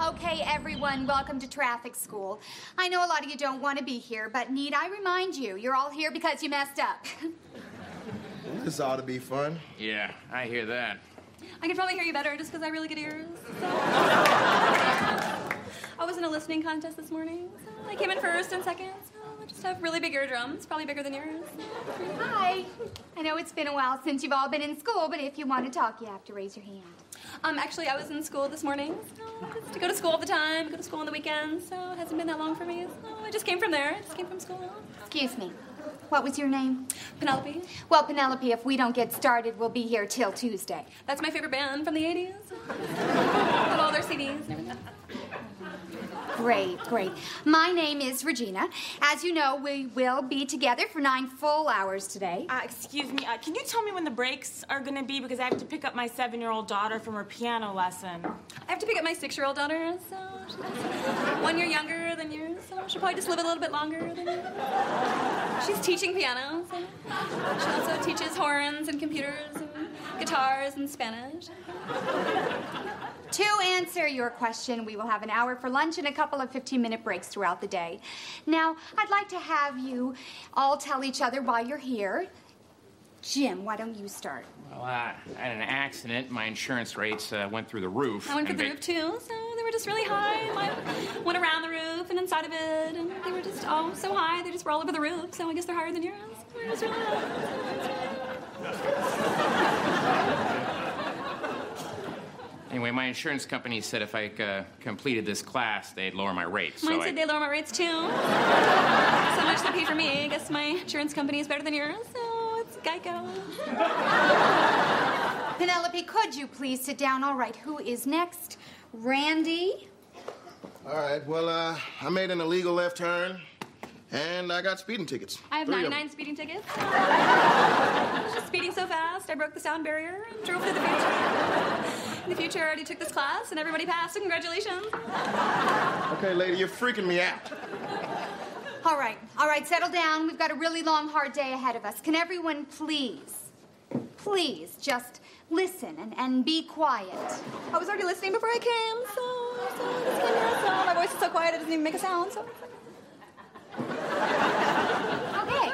Okay, everyone, welcome to traffic school. I know a lot of you don't want to be here, but need I remind you, you're all here because you messed up. This ought to be fun. Yeah, I hear that. I can probably hear you better just because I really good ears. So. I was in a listening contest this morning. So I came in first and second. So I just have really big eardrums, probably bigger than yours. Hi. I know it's been a while since you've all been in school, but if you want to talk, you have to raise your hand. Um, actually, I was in school this morning. So just to go to school all the time, go to school on the weekends. So it hasn't been that long for me. So I just came from there. I just came from school. Excuse me. What was your name? Penelope. Well, Penelope, if we don't get started, we'll be here till Tuesday. That's my favorite band from the 80s. Got all their CDs. Great, great. My name is Regina. As you know, we will be together for nine full hours today. Uh, excuse me, uh, can you tell me when the breaks are gonna be? Because I have to pick up my seven year old daughter from her piano lesson. I have to pick up my six-year-old daughter, so she's one year younger than yours, so she'll probably just live a little bit longer than you. She's teaching piano, so she also teaches horns and computers and guitars and Spanish. To answer your question, we will have an hour for lunch and a couple of 15 minute breaks throughout the day. Now, I'd like to have you all tell each other why you're here. Jim, why don't you start? Well, uh, I had an accident. My insurance rates uh, went through the roof. I went for and the they- roof too, so they were just really high. and I went around the roof and inside of it, and they were just all so high. They just were all over the roof, so I guess they're higher than yours. It was really Anyway, my insurance company said if I uh, completed this class, they'd lower my rates. Mine so said I, they lower my rates too. so much they pay for me. I guess my insurance company is better than yours, so it's Geico. Penelope, could you please sit down? All right, who is next? Randy? All right, well, uh, I made an illegal left turn, and I got speeding tickets. I have Three 99 speeding tickets. I was just speeding so fast, I broke the sound barrier and drove to the future. In the future, I already took this class, and everybody passed, so congratulations. Okay, lady, you're freaking me out. All right, all right, settle down. We've got a really long, hard day ahead of us. Can everyone please, please just listen and, and be quiet? I was already listening before I came, so, so I just came here, so my voice is so quiet it doesn't even make a sound, so. Okay,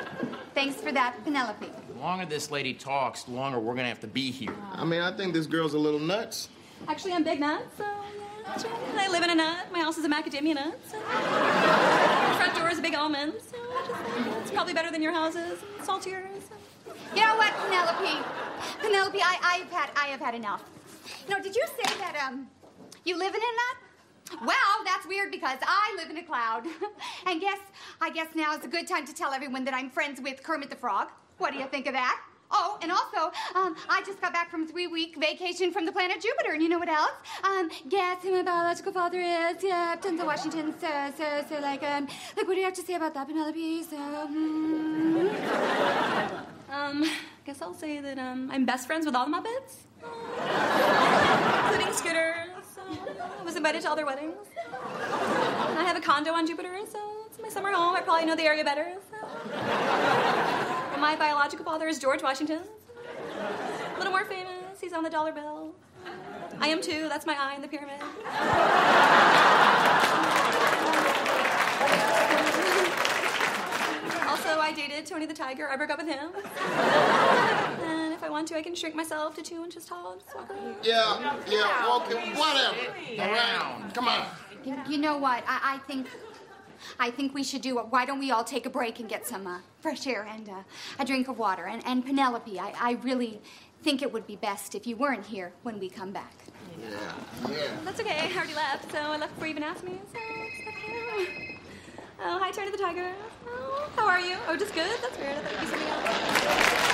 thanks for that, Penelope. The longer this lady talks, the longer we're gonna have to be here. I mean, I think this girl's a little nuts. Actually, I'm Big nuts, so yeah, that's right. I live in a nut. My house is a macadamia nut. So. Front door is a big almond, so just, it's probably better than your houses. Saltier. So. You know what, Penelope? Penelope, I, I've had I have had enough. You know, did you say that um you live in a nut? Well, that's weird because I live in a cloud. and guess I guess now is a good time to tell everyone that I'm friends with Kermit the Frog. What do you think of that? Oh, and also, um, I just got back from a three-week vacation from the planet Jupiter, and you know what else? Um, guess who my biological father is? Yeah, Denzel Washington. So, so, so, like, um, like, what do you have to say about that, Penelope? So, hmm. Um, I guess I'll say that um, I'm best friends with all the Muppets, including Scooter. So I was invited to all their weddings. I have a condo on Jupiter, so it's my summer home. I probably know the area better. So. And my biological father is George Washington. A little more famous. He's on the dollar bill. I am too. That's my eye in the pyramid. Also, I dated Tony the Tiger. I broke up with him. And if I want to, I can shrink myself to two inches tall. Just walk around. Yeah, yeah, okay, whatever. All right, come on. You, you know what? I, I think. I think we should do it. Why don't we all take a break and get some uh, fresh air and uh, a drink of water? And, and Penelope, I, I really think it would be best if you weren't here when we come back. Yeah, yeah. That's okay. I already left, so I left before you even asked me. So it's okay. Oh, hi, Tony the Tiger. Oh, how are you? Oh, just good. That's weird. I thought you'd be something else.